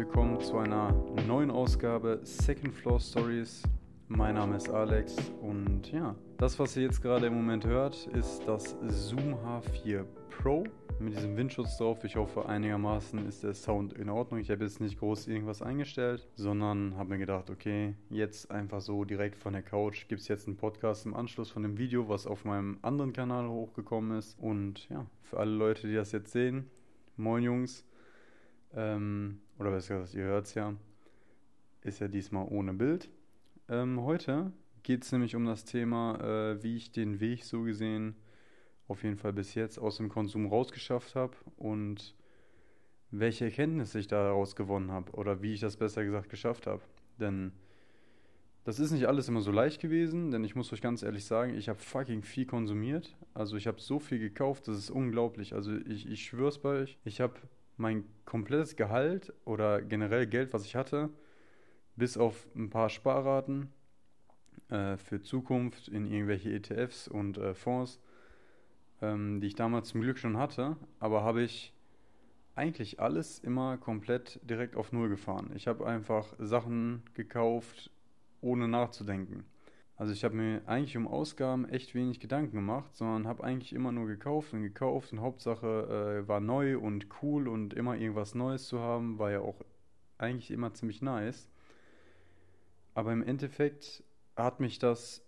Willkommen zu einer neuen Ausgabe Second Floor Stories. Mein Name ist Alex und ja, das, was ihr jetzt gerade im Moment hört, ist das Zoom H4 Pro mit diesem Windschutz drauf. Ich hoffe, einigermaßen ist der Sound in Ordnung. Ich habe jetzt nicht groß irgendwas eingestellt, sondern habe mir gedacht, okay, jetzt einfach so direkt von der Couch gibt es jetzt einen Podcast im Anschluss von dem Video, was auf meinem anderen Kanal hochgekommen ist. Und ja, für alle Leute, die das jetzt sehen, moin Jungs. Ähm, oder besser gesagt, ihr hört es ja, ist ja diesmal ohne Bild. Ähm, heute geht es nämlich um das Thema, äh, wie ich den Weg so gesehen auf jeden Fall bis jetzt aus dem Konsum rausgeschafft habe und welche Erkenntnisse ich daraus gewonnen habe oder wie ich das besser gesagt geschafft habe. Denn das ist nicht alles immer so leicht gewesen, denn ich muss euch ganz ehrlich sagen, ich habe fucking viel konsumiert. Also ich habe so viel gekauft, das ist unglaublich. Also ich, ich schwör's bei euch, ich habe mein komplettes Gehalt oder generell Geld, was ich hatte, bis auf ein paar Sparraten äh, für Zukunft in irgendwelche ETFs und äh, Fonds, ähm, die ich damals zum Glück schon hatte, aber habe ich eigentlich alles immer komplett direkt auf Null gefahren. Ich habe einfach Sachen gekauft, ohne nachzudenken. Also ich habe mir eigentlich um Ausgaben echt wenig Gedanken gemacht, sondern habe eigentlich immer nur gekauft und gekauft und Hauptsache äh, war neu und cool und immer irgendwas Neues zu haben, war ja auch eigentlich immer ziemlich nice. Aber im Endeffekt hat mich das,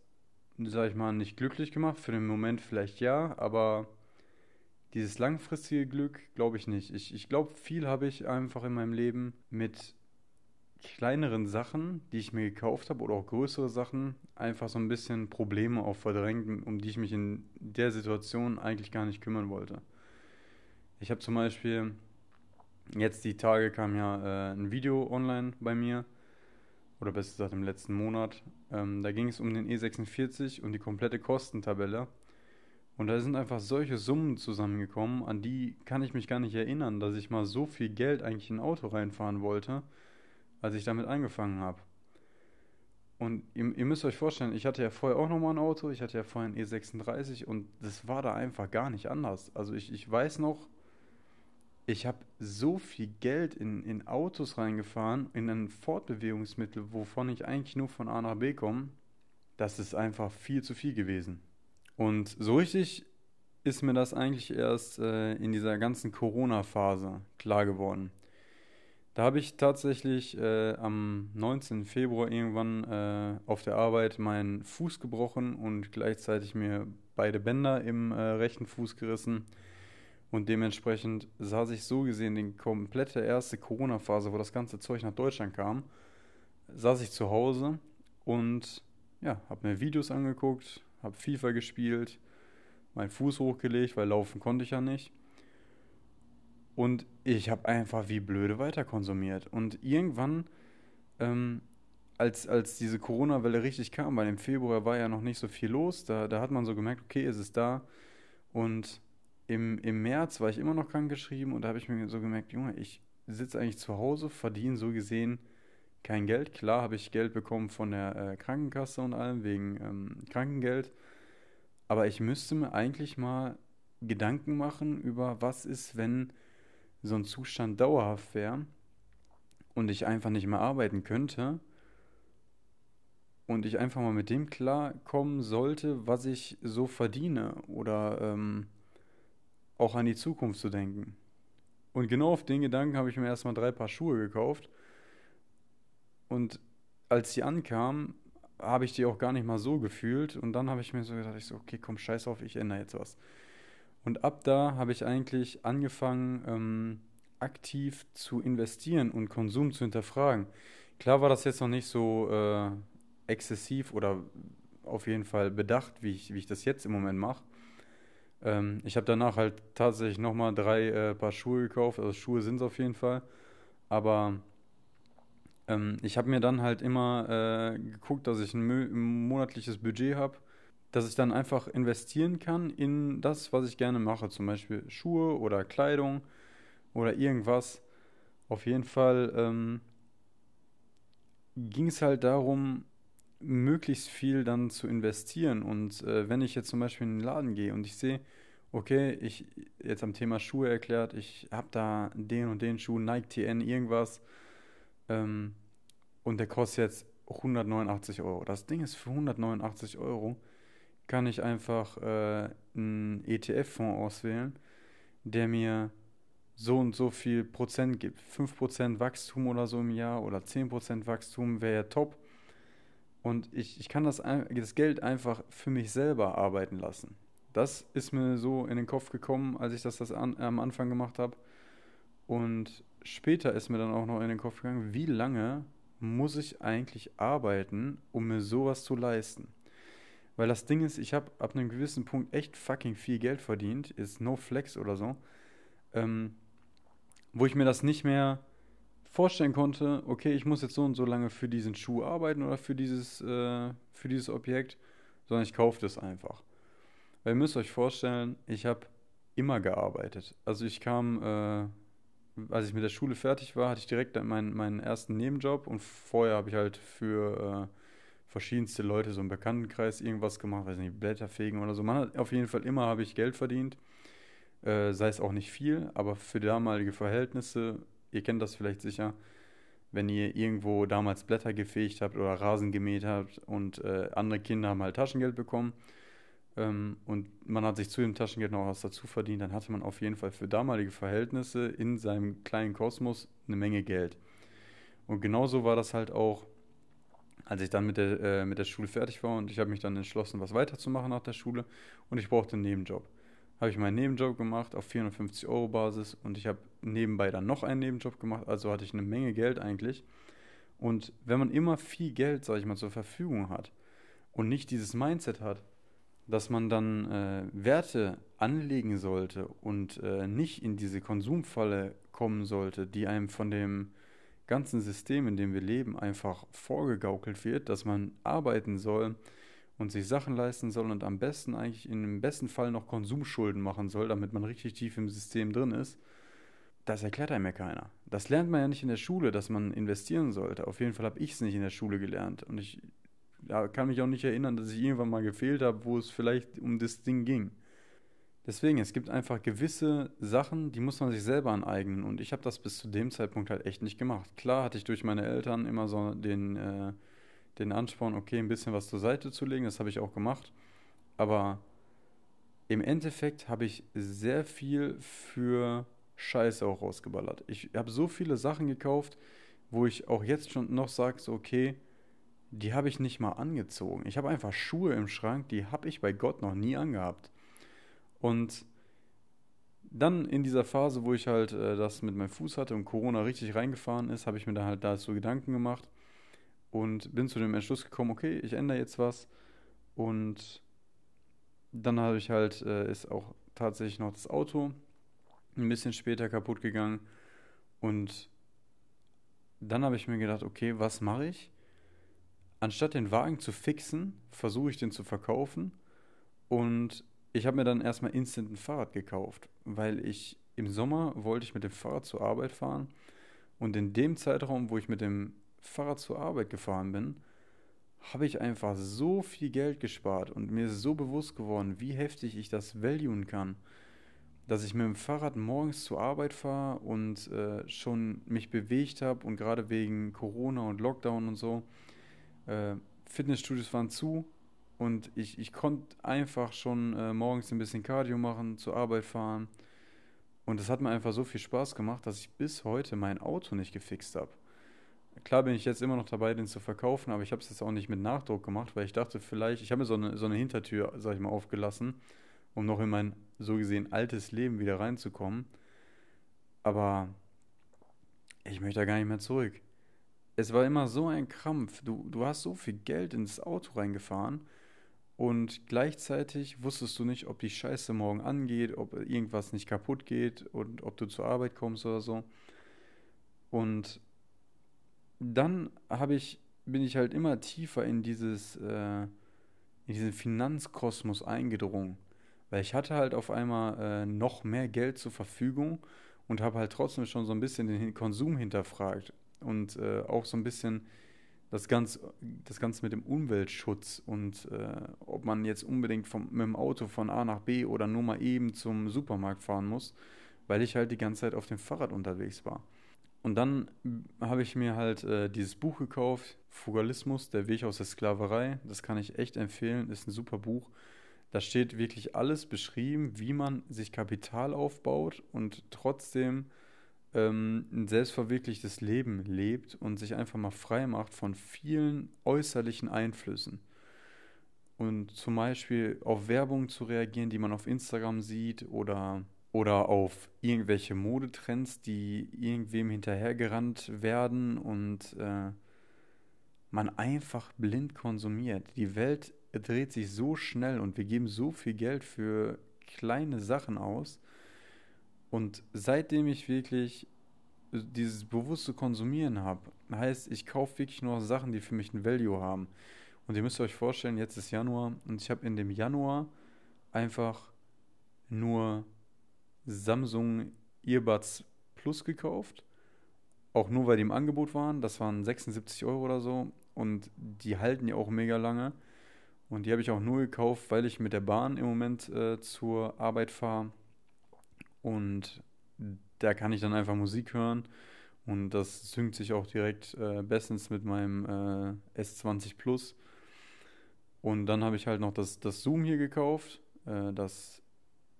sag ich mal, nicht glücklich gemacht. Für den Moment vielleicht ja, aber dieses langfristige Glück glaube ich nicht. Ich, ich glaube, viel habe ich einfach in meinem Leben mit kleineren Sachen, die ich mir gekauft habe, oder auch größere Sachen, einfach so ein bisschen Probleme auch verdrängt, um die ich mich in der Situation eigentlich gar nicht kümmern wollte. Ich habe zum Beispiel, jetzt die Tage kam ja äh, ein Video online bei mir, oder besser gesagt im letzten Monat. Ähm, da ging es um den E46 und die komplette Kostentabelle. Und da sind einfach solche Summen zusammengekommen, an die kann ich mich gar nicht erinnern, dass ich mal so viel Geld eigentlich in ein Auto reinfahren wollte, als ich damit angefangen habe. Und ihr, ihr, müsst euch vorstellen, ich hatte ja vorher auch nochmal ein Auto, ich hatte ja vorher ein E36 und das war da einfach gar nicht anders. Also ich, ich weiß noch, ich habe so viel Geld in, in Autos reingefahren, in ein Fortbewegungsmittel, wovon ich eigentlich nur von A nach B komme. Das ist einfach viel zu viel gewesen. Und so richtig ist mir das eigentlich erst äh, in dieser ganzen Corona-Phase klar geworden. Da habe ich tatsächlich äh, am 19. Februar irgendwann äh, auf der Arbeit meinen Fuß gebrochen und gleichzeitig mir beide Bänder im äh, rechten Fuß gerissen. Und dementsprechend saß ich so gesehen die komplette erste Corona-Phase, wo das ganze Zeug nach Deutschland kam, saß ich zu Hause und ja, habe mir Videos angeguckt, habe FIFA gespielt, meinen Fuß hochgelegt, weil laufen konnte ich ja nicht. Und ich habe einfach wie blöde weiter konsumiert. Und irgendwann, ähm, als, als diese Corona-Welle richtig kam, weil im Februar war ja noch nicht so viel los, da, da hat man so gemerkt, okay, es ist da. Und im, im März war ich immer noch krankgeschrieben und da habe ich mir so gemerkt, Junge, ich sitze eigentlich zu Hause, verdiene so gesehen kein Geld. Klar habe ich Geld bekommen von der äh, Krankenkasse und allem wegen ähm, Krankengeld. Aber ich müsste mir eigentlich mal Gedanken machen über, was ist, wenn so ein Zustand dauerhaft wäre und ich einfach nicht mehr arbeiten könnte und ich einfach mal mit dem klarkommen sollte, was ich so verdiene oder ähm, auch an die Zukunft zu denken. Und genau auf den Gedanken habe ich mir erstmal drei Paar Schuhe gekauft. Und als die ankamen, habe ich die auch gar nicht mal so gefühlt. Und dann habe ich mir so gedacht, ich so, okay, komm, scheiß auf, ich ändere jetzt was. Und ab da habe ich eigentlich angefangen, ähm, aktiv zu investieren und Konsum zu hinterfragen. Klar war das jetzt noch nicht so äh, exzessiv oder auf jeden Fall bedacht, wie ich, wie ich das jetzt im Moment mache. Ähm, ich habe danach halt tatsächlich nochmal drei äh, Paar Schuhe gekauft. Also Schuhe sind es auf jeden Fall. Aber ähm, ich habe mir dann halt immer äh, geguckt, dass ich ein, ein monatliches Budget habe, dass ich dann einfach investieren kann in das, was ich gerne mache. Zum Beispiel Schuhe oder Kleidung oder irgendwas. Auf jeden Fall ähm, ging es halt darum, möglichst viel dann zu investieren. Und äh, wenn ich jetzt zum Beispiel in den Laden gehe und ich sehe, okay, ich jetzt am Thema Schuhe erklärt, ich habe da den und den Schuh, Nike TN, irgendwas, ähm, und der kostet jetzt 189 Euro. Das Ding ist für 189 Euro kann ich einfach äh, einen ETF-Fonds auswählen, der mir so und so viel Prozent gibt. 5% Wachstum oder so im Jahr oder 10% Wachstum wäre ja top. Und ich, ich kann das, das Geld einfach für mich selber arbeiten lassen. Das ist mir so in den Kopf gekommen, als ich das, das an, am Anfang gemacht habe. Und später ist mir dann auch noch in den Kopf gegangen, wie lange muss ich eigentlich arbeiten, um mir sowas zu leisten? Weil das Ding ist, ich habe ab einem gewissen Punkt echt fucking viel Geld verdient, ist no flex oder so, ähm, wo ich mir das nicht mehr vorstellen konnte, okay, ich muss jetzt so und so lange für diesen Schuh arbeiten oder für dieses, äh, für dieses Objekt, sondern ich kaufe das einfach. Weil ihr müsst euch vorstellen, ich habe immer gearbeitet. Also ich kam, äh, als ich mit der Schule fertig war, hatte ich direkt meinen, meinen ersten Nebenjob und vorher habe ich halt für äh, verschiedenste Leute so im Bekanntenkreis irgendwas gemacht, weiß nicht, Blätterfegen oder so. Man hat auf jeden Fall immer habe ich Geld verdient, äh, sei es auch nicht viel, aber für damalige Verhältnisse, ihr kennt das vielleicht sicher, wenn ihr irgendwo damals Blätter gefegt habt oder Rasen gemäht habt und äh, andere Kinder haben halt Taschengeld bekommen ähm, und man hat sich zu dem Taschengeld noch was dazu verdient, dann hatte man auf jeden Fall für damalige Verhältnisse in seinem kleinen Kosmos eine Menge Geld. Und genauso war das halt auch als ich dann mit der, äh, mit der Schule fertig war und ich habe mich dann entschlossen, was weiterzumachen nach der Schule und ich brauchte einen Nebenjob. Habe ich meinen Nebenjob gemacht auf 450 Euro Basis und ich habe nebenbei dann noch einen Nebenjob gemacht, also hatte ich eine Menge Geld eigentlich. Und wenn man immer viel Geld, sage ich mal, zur Verfügung hat und nicht dieses Mindset hat, dass man dann äh, Werte anlegen sollte und äh, nicht in diese Konsumfalle kommen sollte, die einem von dem ganzen System, in dem wir leben, einfach vorgegaukelt wird, dass man arbeiten soll und sich Sachen leisten soll und am besten eigentlich im besten Fall noch Konsumschulden machen soll, damit man richtig tief im System drin ist, das erklärt einem ja keiner. Das lernt man ja nicht in der Schule, dass man investieren sollte. Auf jeden Fall habe ich es nicht in der Schule gelernt. Und ich ja, kann mich auch nicht erinnern, dass ich irgendwann mal gefehlt habe, wo es vielleicht um das Ding ging. Deswegen, es gibt einfach gewisse Sachen, die muss man sich selber aneignen. Und ich habe das bis zu dem Zeitpunkt halt echt nicht gemacht. Klar hatte ich durch meine Eltern immer so den, äh, den Ansporn, okay, ein bisschen was zur Seite zu legen. Das habe ich auch gemacht. Aber im Endeffekt habe ich sehr viel für Scheiße auch rausgeballert. Ich habe so viele Sachen gekauft, wo ich auch jetzt schon noch sage, so, okay, die habe ich nicht mal angezogen. Ich habe einfach Schuhe im Schrank, die habe ich bei Gott noch nie angehabt. Und dann in dieser Phase, wo ich halt äh, das mit meinem Fuß hatte und Corona richtig reingefahren ist, habe ich mir da halt da so Gedanken gemacht und bin zu dem Entschluss gekommen, okay, ich ändere jetzt was. Und dann habe ich halt, äh, ist auch tatsächlich noch das Auto ein bisschen später kaputt gegangen. Und dann habe ich mir gedacht, okay, was mache ich? Anstatt den Wagen zu fixen, versuche ich den zu verkaufen und ich habe mir dann erstmal instant ein Fahrrad gekauft, weil ich im Sommer wollte ich mit dem Fahrrad zur Arbeit fahren. Und in dem Zeitraum, wo ich mit dem Fahrrad zur Arbeit gefahren bin, habe ich einfach so viel Geld gespart und mir ist so bewusst geworden, wie heftig ich das valuen kann, dass ich mit dem Fahrrad morgens zur Arbeit fahre und äh, schon mich bewegt habe und gerade wegen Corona und Lockdown und so, äh, Fitnessstudios waren zu, und ich, ich konnte einfach schon äh, morgens ein bisschen Cardio machen, zur Arbeit fahren. Und es hat mir einfach so viel Spaß gemacht, dass ich bis heute mein Auto nicht gefixt habe. Klar bin ich jetzt immer noch dabei, den zu verkaufen, aber ich habe es jetzt auch nicht mit Nachdruck gemacht, weil ich dachte, vielleicht, ich habe mir so eine, so eine Hintertür, sag ich mal, aufgelassen, um noch in mein so gesehen altes Leben wieder reinzukommen. Aber ich möchte da gar nicht mehr zurück. Es war immer so ein Krampf. Du, du hast so viel Geld ins Auto reingefahren und gleichzeitig wusstest du nicht, ob die Scheiße morgen angeht, ob irgendwas nicht kaputt geht und ob du zur Arbeit kommst oder so. Und dann habe ich, bin ich halt immer tiefer in dieses, äh, in diesen Finanzkosmos eingedrungen. Weil ich hatte halt auf einmal äh, noch mehr Geld zur Verfügung und habe halt trotzdem schon so ein bisschen den Konsum hinterfragt und äh, auch so ein bisschen das Ganze, das Ganze mit dem Umweltschutz und äh, ob man jetzt unbedingt vom, mit dem Auto von A nach B oder nur mal eben zum Supermarkt fahren muss, weil ich halt die ganze Zeit auf dem Fahrrad unterwegs war. Und dann habe ich mir halt äh, dieses Buch gekauft, Fugalismus, der Weg aus der Sklaverei. Das kann ich echt empfehlen, ist ein super Buch. Da steht wirklich alles beschrieben, wie man sich Kapital aufbaut und trotzdem ähm, ein selbstverwirklichtes Leben lebt und sich einfach mal frei macht von vielen äußerlichen Einflüssen. Und zum Beispiel auf Werbung zu reagieren, die man auf Instagram sieht oder oder auf irgendwelche Modetrends, die irgendwem hinterhergerannt werden und äh, man einfach blind konsumiert. Die Welt dreht sich so schnell und wir geben so viel Geld für kleine Sachen aus. Und seitdem ich wirklich dieses bewusste Konsumieren habe, heißt, ich kaufe wirklich nur Sachen, die für mich ein Value haben. Und ihr müsst euch vorstellen, jetzt ist Januar und ich habe in dem Januar einfach nur Samsung Earbuds Plus gekauft. Auch nur, weil die im Angebot waren. Das waren 76 Euro oder so. Und die halten ja auch mega lange. Und die habe ich auch nur gekauft, weil ich mit der Bahn im Moment äh, zur Arbeit fahre. Und da kann ich dann einfach Musik hören. Und das synkt sich auch direkt äh, bestens mit meinem äh, S20 Plus. Und dann habe ich halt noch das, das Zoom hier gekauft. Äh, das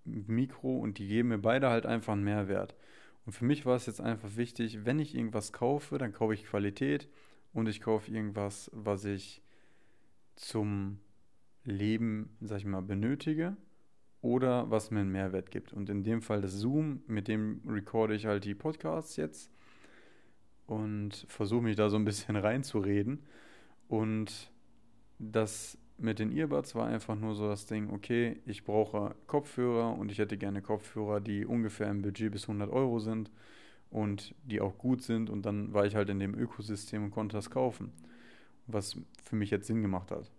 Mikro und die geben mir beide halt einfach einen Mehrwert. Und für mich war es jetzt einfach wichtig, wenn ich irgendwas kaufe, dann kaufe ich Qualität und ich kaufe irgendwas, was ich zum Leben, sag ich mal, benötige oder was mir einen Mehrwert gibt. Und in dem Fall das Zoom, mit dem recorde ich halt die Podcasts jetzt und versuche mich da so ein bisschen reinzureden. Und das mit den Earbuds war einfach nur so das Ding, okay, ich brauche Kopfhörer und ich hätte gerne Kopfhörer, die ungefähr im Budget bis 100 Euro sind und die auch gut sind und dann war ich halt in dem Ökosystem und konnte das kaufen, was für mich jetzt Sinn gemacht hat.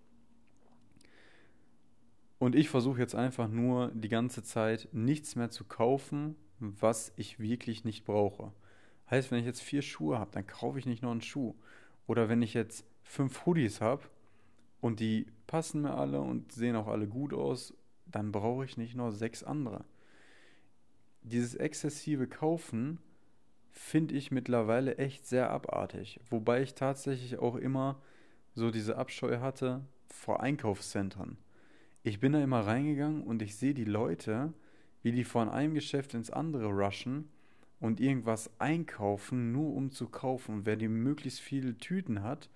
Und ich versuche jetzt einfach nur die ganze Zeit nichts mehr zu kaufen, was ich wirklich nicht brauche. Heißt, wenn ich jetzt vier Schuhe habe, dann kaufe ich nicht noch einen Schuh. Oder wenn ich jetzt fünf Hoodies habe und die passen mir alle und sehen auch alle gut aus, dann brauche ich nicht noch sechs andere. Dieses exzessive Kaufen finde ich mittlerweile echt sehr abartig, wobei ich tatsächlich auch immer so diese Abscheu hatte vor Einkaufszentren. Ich bin da immer reingegangen und ich sehe die Leute, wie die von einem Geschäft ins andere rushen und irgendwas einkaufen, nur um zu kaufen. Und wer die möglichst viele Tüten hat,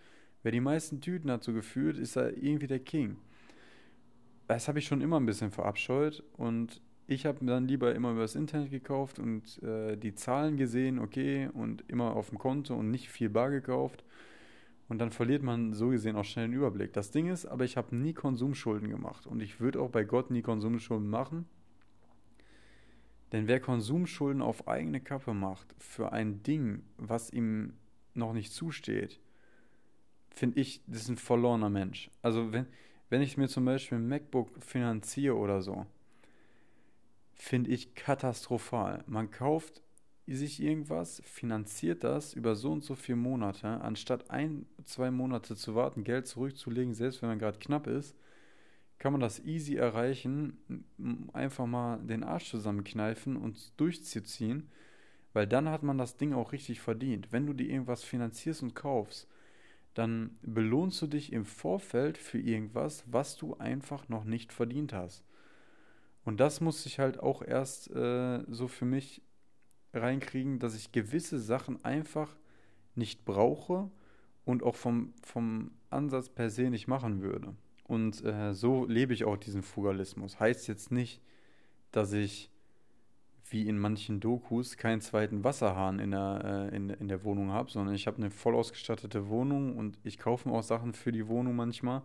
Wer die meisten Tüten hat so gefühlt, ist er irgendwie der King. Das habe ich schon immer ein bisschen verabscheut und ich habe dann lieber immer über das Internet gekauft und äh, die Zahlen gesehen, okay, und immer auf dem Konto und nicht viel bar gekauft. Und dann verliert man so gesehen auch schnell den Überblick. Das Ding ist, aber ich habe nie Konsumschulden gemacht und ich würde auch bei Gott nie Konsumschulden machen. Denn wer Konsumschulden auf eigene Kappe macht für ein Ding, was ihm noch nicht zusteht, finde ich, das ist ein verlorener Mensch. Also wenn, wenn ich mir zum Beispiel ein MacBook finanziere oder so, finde ich katastrophal. Man kauft sich irgendwas, finanziert das über so und so viele Monate, anstatt ein, zwei Monate zu warten, Geld zurückzulegen, selbst wenn man gerade knapp ist, kann man das easy erreichen, einfach mal den Arsch zusammenkneifen und durchzuziehen, weil dann hat man das Ding auch richtig verdient. Wenn du dir irgendwas finanzierst und kaufst, dann belohnst du dich im Vorfeld für irgendwas, was du einfach noch nicht verdient hast. Und das muss ich halt auch erst äh, so für mich reinkriegen, dass ich gewisse Sachen einfach nicht brauche und auch vom, vom Ansatz per se nicht machen würde. Und äh, so lebe ich auch diesen Fugalismus. Heißt jetzt nicht, dass ich wie in manchen Dokus keinen zweiten Wasserhahn in der, äh, in, in der Wohnung habe, sondern ich habe eine voll ausgestattete Wohnung und ich kaufe mir auch Sachen für die Wohnung manchmal.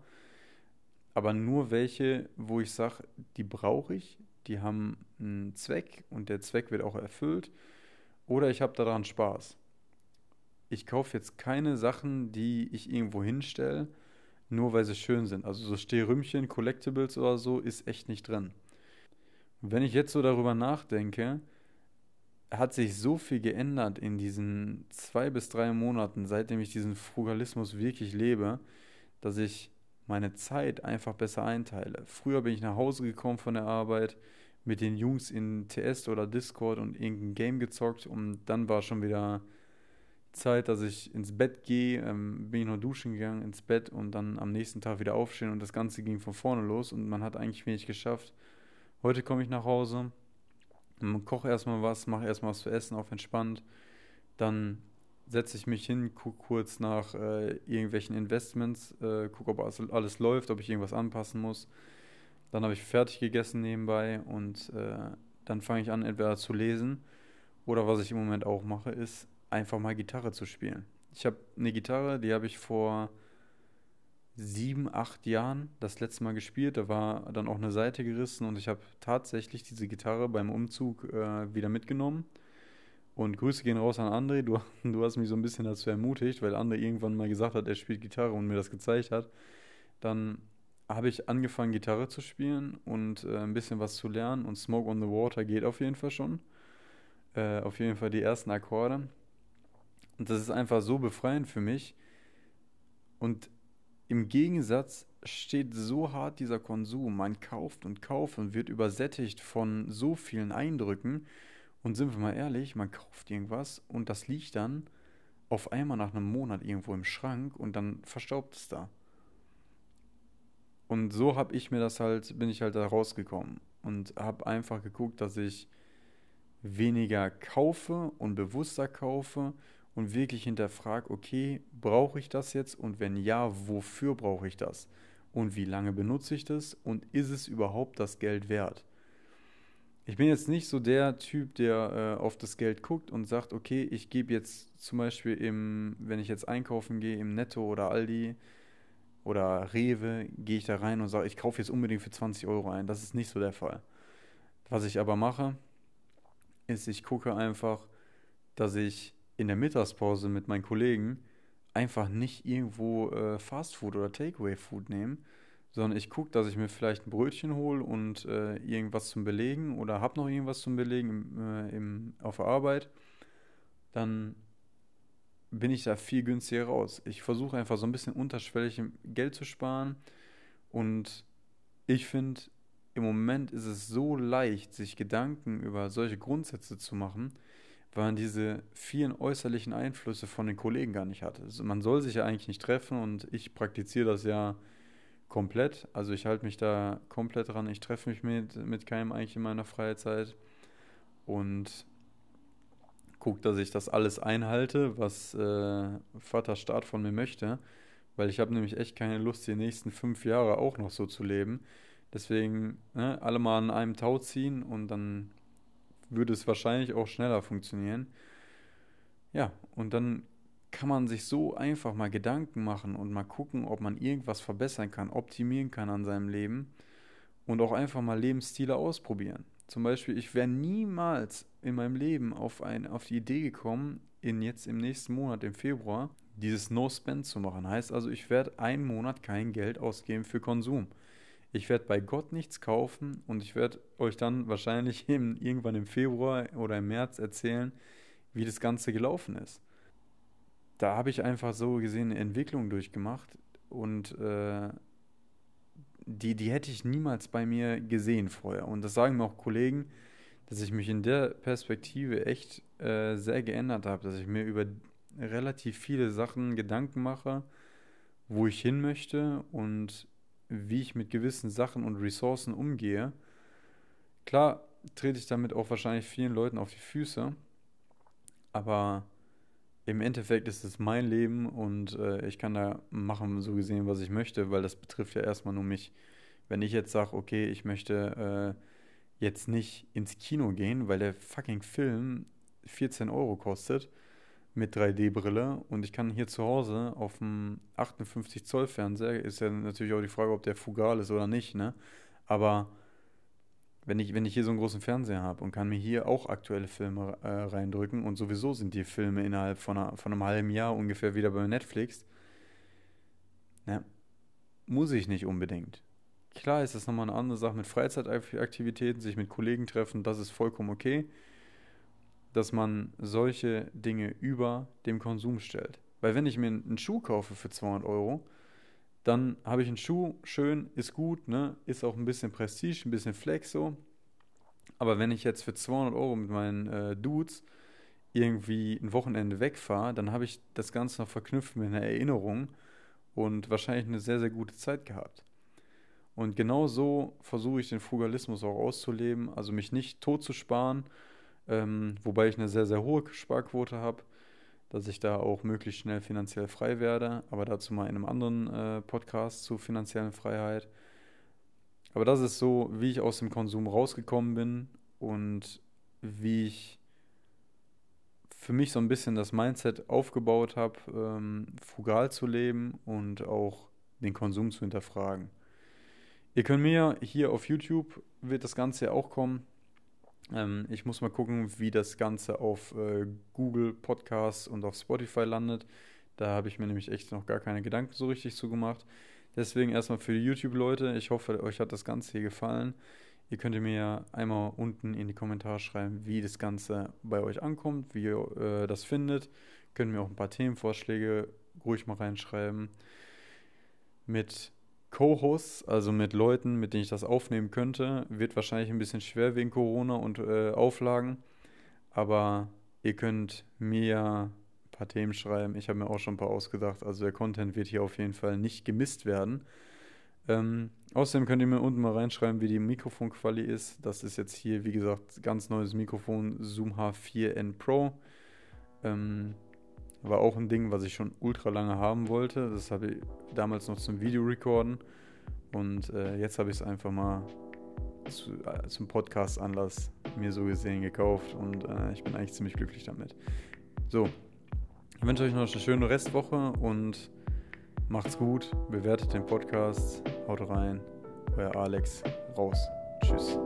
Aber nur welche, wo ich sage, die brauche ich, die haben einen Zweck und der Zweck wird auch erfüllt. Oder ich habe daran Spaß. Ich kaufe jetzt keine Sachen, die ich irgendwo hinstelle, nur weil sie schön sind. Also so Stehrümchen, Collectibles oder so ist echt nicht drin wenn ich jetzt so darüber nachdenke, hat sich so viel geändert in diesen zwei bis drei Monaten, seitdem ich diesen Frugalismus wirklich lebe, dass ich meine Zeit einfach besser einteile. Früher bin ich nach Hause gekommen von der Arbeit, mit den Jungs in TS oder Discord und irgendein Game gezockt und dann war schon wieder Zeit, dass ich ins Bett gehe, ähm, bin ich noch duschen gegangen, ins Bett und dann am nächsten Tag wieder aufstehen und das Ganze ging von vorne los und man hat eigentlich wenig geschafft. Heute komme ich nach Hause, koche erstmal was, mache erstmal was zu essen, auf entspannt. Dann setze ich mich hin, gucke kurz nach äh, irgendwelchen Investments, äh, gucke, ob alles, alles, läuft, ob ich irgendwas anpassen muss. Dann habe ich fertig gegessen nebenbei und äh, dann fange ich an, entweder zu lesen oder was ich im Moment auch mache, ist einfach mal Gitarre zu spielen. Ich habe eine Gitarre, die habe ich vor sieben, acht Jahren das letzte Mal gespielt. Da war dann auch eine Seite gerissen und ich habe tatsächlich diese Gitarre beim Umzug äh, wieder mitgenommen. Und Grüße gehen raus an André. Du, du hast mich so ein bisschen dazu ermutigt, weil André irgendwann mal gesagt hat, er spielt Gitarre und mir das gezeigt hat. Dann habe ich angefangen, Gitarre zu spielen und äh, ein bisschen was zu lernen. Und Smoke on the Water geht auf jeden Fall schon. Äh, auf jeden Fall die ersten Akkorde. Und das ist einfach so befreiend für mich. Und im Gegensatz steht so hart dieser Konsum. Man kauft und kauft und wird übersättigt von so vielen Eindrücken. Und sind wir mal ehrlich, man kauft irgendwas und das liegt dann auf einmal nach einem Monat irgendwo im Schrank und dann verstaubt es da. Und so habe ich mir das halt, bin ich halt da rausgekommen und habe einfach geguckt, dass ich weniger kaufe und bewusster kaufe und wirklich hinterfrage, okay, brauche ich das jetzt und wenn ja, wofür brauche ich das? Und wie lange benutze ich das und ist es überhaupt das Geld wert? Ich bin jetzt nicht so der Typ, der äh, auf das Geld guckt und sagt, okay, ich gebe jetzt zum Beispiel im, wenn ich jetzt einkaufen gehe, im Netto oder Aldi oder Rewe, gehe ich da rein und sage, ich kaufe jetzt unbedingt für 20 Euro ein. Das ist nicht so der Fall. Was ich aber mache, ist, ich gucke einfach, dass ich in der Mittagspause mit meinen Kollegen einfach nicht irgendwo äh, Fastfood oder Takeaway-Food nehme, sondern ich gucke, dass ich mir vielleicht ein Brötchen hole und äh, irgendwas zum Belegen oder habe noch irgendwas zum Belegen im, äh, im, auf der Arbeit, dann bin ich da viel günstiger raus. Ich versuche einfach so ein bisschen unterschwellig Geld zu sparen und ich finde, im Moment ist es so leicht, sich Gedanken über solche Grundsätze zu machen, weil man diese vielen äußerlichen Einflüsse von den Kollegen gar nicht hat. Also man soll sich ja eigentlich nicht treffen und ich praktiziere das ja komplett. Also ich halte mich da komplett dran. Ich treffe mich mit, mit keinem eigentlich in meiner Freizeit und gucke, dass ich das alles einhalte, was äh, Vater Staat von mir möchte. Weil ich habe nämlich echt keine Lust, die nächsten fünf Jahre auch noch so zu leben. Deswegen ne, alle mal an einem Tau ziehen und dann würde es wahrscheinlich auch schneller funktionieren. Ja, und dann kann man sich so einfach mal Gedanken machen und mal gucken, ob man irgendwas verbessern kann, optimieren kann an seinem Leben und auch einfach mal Lebensstile ausprobieren. Zum Beispiel, ich wäre niemals in meinem Leben auf, ein, auf die Idee gekommen, in jetzt im nächsten Monat, im Februar, dieses No-Spend zu machen. Heißt also, ich werde einen Monat kein Geld ausgeben für Konsum. Ich werde bei Gott nichts kaufen und ich werde euch dann wahrscheinlich im, irgendwann im Februar oder im März erzählen, wie das Ganze gelaufen ist. Da habe ich einfach so gesehen eine Entwicklung durchgemacht und äh, die, die hätte ich niemals bei mir gesehen vorher. Und das sagen mir auch Kollegen, dass ich mich in der Perspektive echt äh, sehr geändert habe, dass ich mir über relativ viele Sachen Gedanken mache, wo ich hin möchte und wie ich mit gewissen Sachen und Ressourcen umgehe. Klar trete ich damit auch wahrscheinlich vielen Leuten auf die Füße, aber im Endeffekt ist es mein Leben und äh, ich kann da machen, so gesehen, was ich möchte, weil das betrifft ja erstmal nur mich. Wenn ich jetzt sage, okay, ich möchte äh, jetzt nicht ins Kino gehen, weil der fucking Film 14 Euro kostet, mit 3D-Brille und ich kann hier zu Hause auf dem 58 Zoll Fernseher, ist ja natürlich auch die Frage, ob der fugal ist oder nicht, ne? Aber wenn ich, wenn ich hier so einen großen Fernseher habe und kann mir hier auch aktuelle Filme äh, reindrücken und sowieso sind die Filme innerhalb von, einer, von einem halben Jahr ungefähr wieder bei Netflix, ne, muss ich nicht unbedingt. Klar ist das nochmal eine andere Sache mit Freizeitaktivitäten, sich mit Kollegen treffen, das ist vollkommen okay. dass man solche Dinge über dem Konsum stellt. Weil wenn ich mir einen Schuh kaufe für 200 Euro, dann habe ich einen Schuh, schön, ist gut, ne? ist auch ein bisschen Prestige, ein bisschen Flex so. Aber wenn ich jetzt für 200 Euro mit meinen äh, Dudes irgendwie ein Wochenende wegfahre, dann habe ich das Ganze noch verknüpft mit einer Erinnerung und wahrscheinlich eine sehr, sehr gute Zeit gehabt. Und genau so versuche ich den Frugalismus auch auszuleben, also mich nicht tot zu sparen, ähm, wobei ich eine sehr, sehr hohe Sparquote habe, dass ich da auch möglichst schnell finanziell frei werde, aber dazu mal in einem anderen äh, Podcast zu finanziellen Freiheit. Aber das ist so, wie ich aus dem Konsum rausgekommen bin und wie ich für mich so ein bisschen das Mindset aufgebaut habe, ähm, frugal zu leben und auch den Konsum zu hinterfragen. Ihr könnt mir hier auf YouTube wird das Ganze ja auch kommen. Ähm, ich muss mal gucken, wie das Ganze auf äh, Google Podcasts und auf Spotify landet. Da habe ich mir nämlich echt noch gar keine Gedanken so richtig zu gemacht. Deswegen erstmal für die YouTube-Leute. Ich hoffe, euch hat das Ganze hier gefallen. Ihr könnt mir ja einmal unten in die Kommentare schreiben, wie das Ganze bei euch ankommt, wie ihr äh, das findet. Könnt mir auch ein paar Themenvorschläge ruhig mal reinschreiben. Mit Co-Hosts, also mit Leuten, mit denen ich das aufnehmen könnte, wird wahrscheinlich ein bisschen schwer wegen Corona und äh, Auflagen. Aber ihr könnt mir ein paar Themen schreiben. Ich habe mir auch schon ein paar ausgedacht. Also der Content wird hier auf jeden Fall nicht gemisst werden. Ähm, außerdem könnt ihr mir unten mal reinschreiben, wie die Mikrofonqualität ist. Das ist jetzt hier, wie gesagt, ganz neues Mikrofon Zoom H4n Pro. Ähm, war auch ein Ding, was ich schon ultra lange haben wollte. Das habe ich damals noch zum Videorecorden. Und äh, jetzt habe ich es einfach mal zu, äh, zum Podcast-Anlass mir so gesehen gekauft. Und äh, ich bin eigentlich ziemlich glücklich damit. So, ich wünsche euch noch eine schöne Restwoche und Macht's gut, bewertet den Podcast, haut rein. Euer Alex, raus. Tschüss.